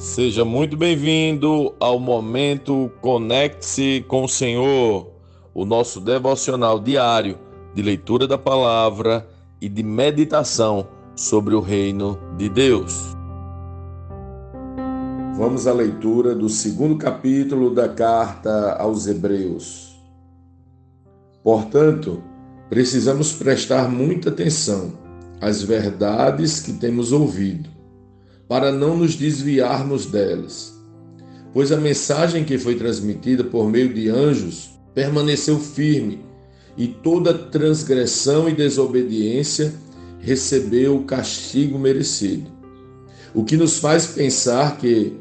Seja muito bem-vindo ao momento Conecte-se com o Senhor, o nosso devocional diário de leitura da palavra e de meditação sobre o reino de Deus. Vamos à leitura do segundo capítulo da carta aos Hebreus. Portanto, precisamos prestar muita atenção às verdades que temos ouvido para não nos desviarmos delas. Pois a mensagem que foi transmitida por meio de anjos permaneceu firme, e toda transgressão e desobediência recebeu o castigo merecido. O que nos faz pensar que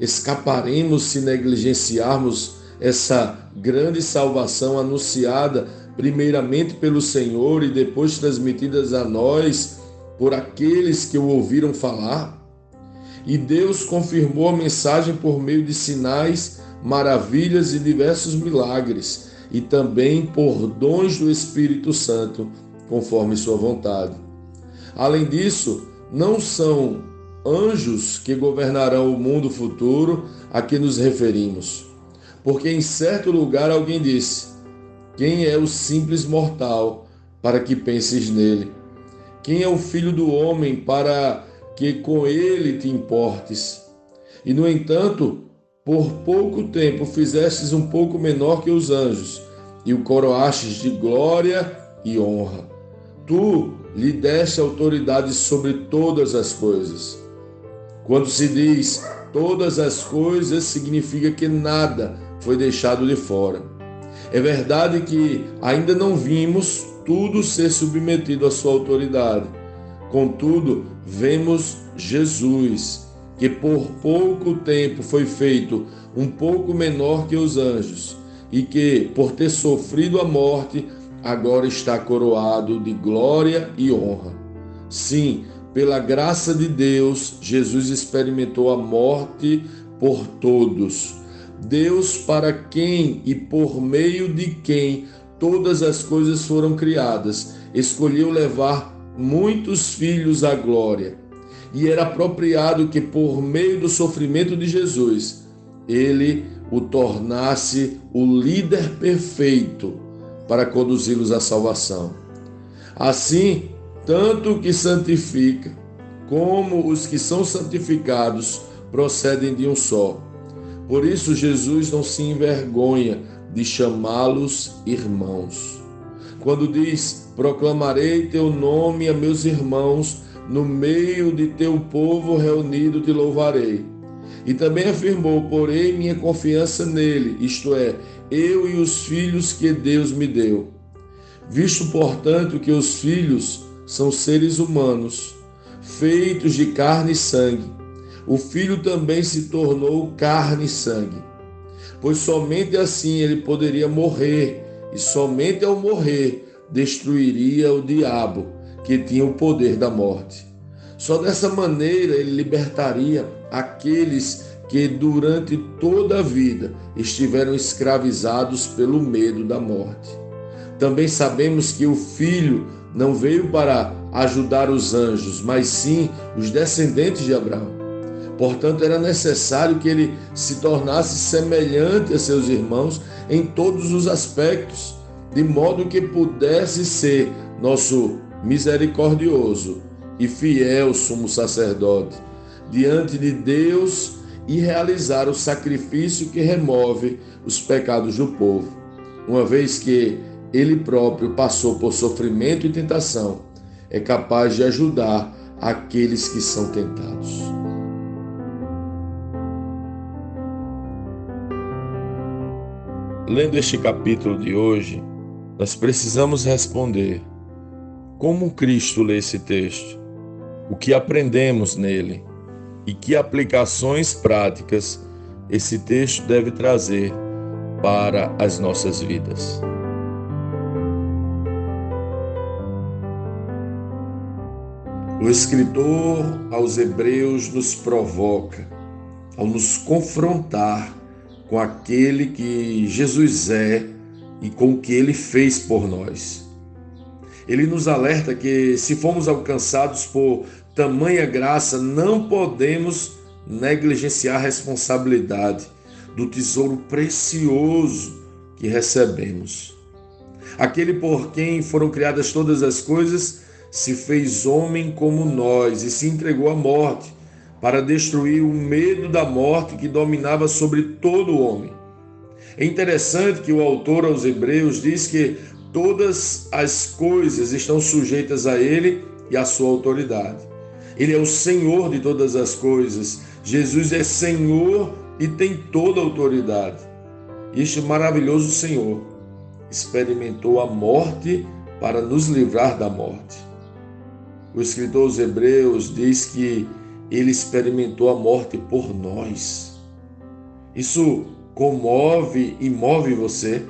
escaparemos se negligenciarmos essa grande salvação anunciada primeiramente pelo Senhor e depois transmitidas a nós por aqueles que o ouviram falar? E Deus confirmou a mensagem por meio de sinais, maravilhas e diversos milagres, e também por dons do Espírito Santo, conforme sua vontade. Além disso, não são anjos que governarão o mundo futuro a que nos referimos. Porque em certo lugar alguém disse: Quem é o simples mortal para que penses nele? Quem é o filho do homem para que com ele te importes. E, no entanto, por pouco tempo fizestes um pouco menor que os anjos, e o coroastes de glória e honra. Tu lhe deste autoridade sobre todas as coisas. Quando se diz todas as coisas, significa que nada foi deixado de fora. É verdade que ainda não vimos tudo ser submetido à sua autoridade Contudo, vemos Jesus, que por pouco tempo foi feito um pouco menor que os anjos, e que, por ter sofrido a morte, agora está coroado de glória e honra. Sim, pela graça de Deus, Jesus experimentou a morte por todos. Deus, para quem e por meio de quem todas as coisas foram criadas, escolheu levar muitos filhos à glória. E era apropriado que, por meio do sofrimento de Jesus, ele o tornasse o líder perfeito para conduzi-los à salvação. Assim, tanto o que santifica como os que são santificados procedem de um só. Por isso, Jesus não se envergonha de chamá-los irmãos. Quando diz proclamarei teu nome a meus irmãos, no meio de teu povo reunido te louvarei. E também afirmou: porém minha confiança nele, isto é, eu e os filhos que Deus me deu. Visto, portanto, que os filhos são seres humanos, feitos de carne e sangue, o filho também se tornou carne e sangue. Pois somente assim ele poderia morrer, e somente ao morrer destruiria o diabo, que tinha o poder da morte. Só dessa maneira ele libertaria aqueles que durante toda a vida estiveram escravizados pelo medo da morte. Também sabemos que o Filho não veio para ajudar os anjos, mas sim os descendentes de Abraão. Portanto, era necessário que ele se tornasse semelhante a seus irmãos em todos os aspectos de modo que pudesse ser nosso misericordioso e fiel sumo sacerdote diante de Deus e realizar o sacrifício que remove os pecados do povo, uma vez que ele próprio passou por sofrimento e tentação, é capaz de ajudar aqueles que são tentados. Lendo este capítulo de hoje, nós precisamos responder: como Cristo lê esse texto? O que aprendemos nele? E que aplicações práticas esse texto deve trazer para as nossas vidas? O escritor aos Hebreus nos provoca ao nos confrontar com aquele que Jesus é e com o que ele fez por nós. Ele nos alerta que se fomos alcançados por tamanha graça, não podemos negligenciar a responsabilidade do tesouro precioso que recebemos. Aquele por quem foram criadas todas as coisas se fez homem como nós e se entregou à morte para destruir o medo da morte que dominava sobre todo o homem. É interessante que o autor aos Hebreus diz que todas as coisas estão sujeitas a ele e à sua autoridade. Ele é o Senhor de todas as coisas. Jesus é Senhor e tem toda a autoridade. Este maravilhoso Senhor experimentou a morte para nos livrar da morte. O escritor aos Hebreus diz que ele experimentou a morte por nós. Isso comove e move você.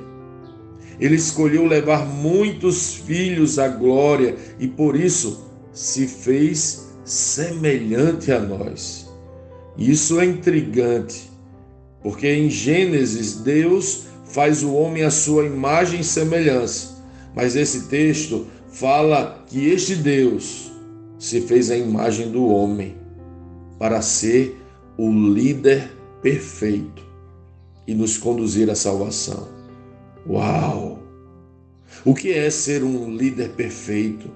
Ele escolheu levar muitos filhos à glória e por isso se fez semelhante a nós. Isso é intrigante, porque em Gênesis Deus faz o homem à sua imagem e semelhança, mas esse texto fala que este Deus se fez a imagem do homem para ser o líder perfeito e nos conduzir à salvação. Uau! O que é ser um líder perfeito?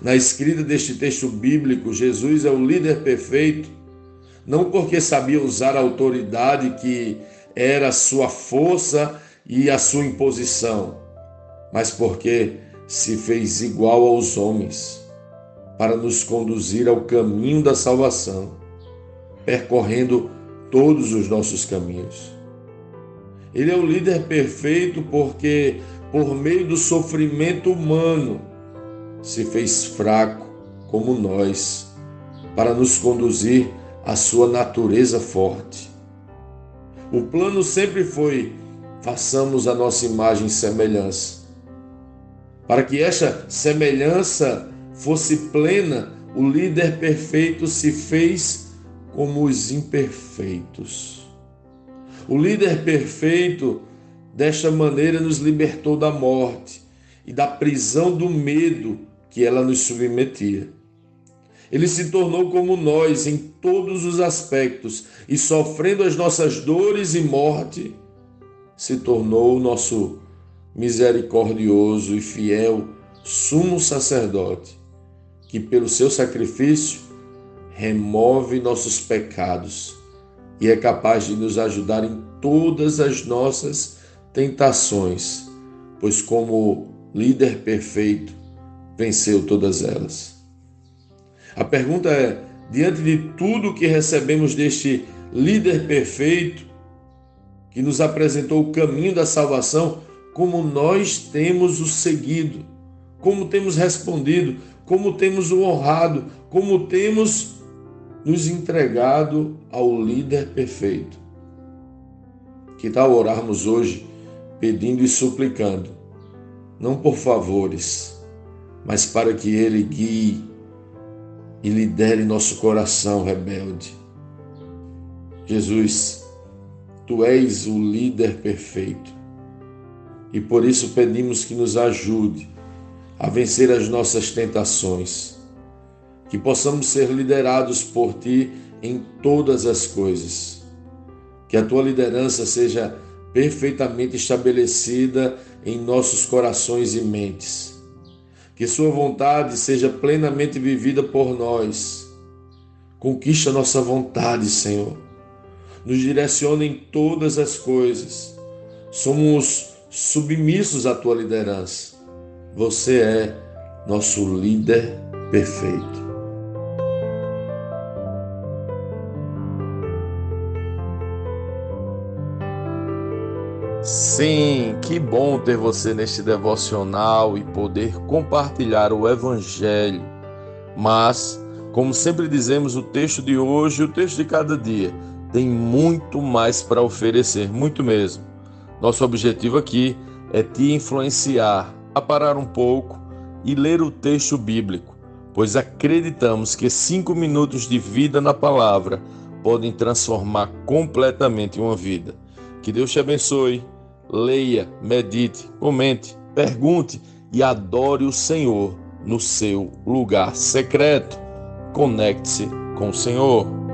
Na escrita deste texto bíblico, Jesus é o líder perfeito, não porque sabia usar a autoridade que era a sua força e a sua imposição, mas porque se fez igual aos homens para nos conduzir ao caminho da salvação, percorrendo todos os nossos caminhos. Ele é o líder perfeito porque, por meio do sofrimento humano, se fez fraco como nós, para nos conduzir à sua natureza forte. O plano sempre foi: façamos a nossa imagem e semelhança. Para que esta semelhança fosse plena, o líder perfeito se fez como os imperfeitos. O líder perfeito, desta maneira, nos libertou da morte e da prisão do medo que ela nos submetia. Ele se tornou como nós em todos os aspectos e, sofrendo as nossas dores e morte, se tornou o nosso misericordioso e fiel sumo sacerdote que pelo seu sacrifício remove nossos pecados e é capaz de nos ajudar em todas as nossas tentações, pois, como líder perfeito, venceu todas elas. A pergunta é: diante de tudo que recebemos deste líder perfeito, que nos apresentou o caminho da salvação, como nós temos o seguido, como temos respondido, como temos honrado, como temos nos entregado ao líder perfeito. Que tal orarmos hoje pedindo e suplicando, não por favores, mas para que Ele guie e lidere nosso coração rebelde. Jesus, Tu és o líder perfeito e por isso pedimos que nos ajude a vencer as nossas tentações, que possamos ser liderados por Ti em todas as coisas, que a Tua liderança seja perfeitamente estabelecida em nossos corações e mentes, que Sua vontade seja plenamente vivida por nós. Conquista nossa vontade, Senhor. Nos direciona em todas as coisas. Somos submissos à tua liderança você é nosso líder perfeito. Sim, que bom ter você neste devocional e poder compartilhar o Evangelho. Mas, como sempre dizemos, o texto de hoje, o texto de cada dia, tem muito mais para oferecer, muito mesmo. Nosso objetivo aqui é te influenciar a parar um pouco e ler o texto bíblico, pois acreditamos que cinco minutos de vida na palavra podem transformar completamente uma vida. Que Deus te abençoe. Leia, medite, comente, pergunte e adore o Senhor no seu lugar secreto. Conecte-se com o Senhor.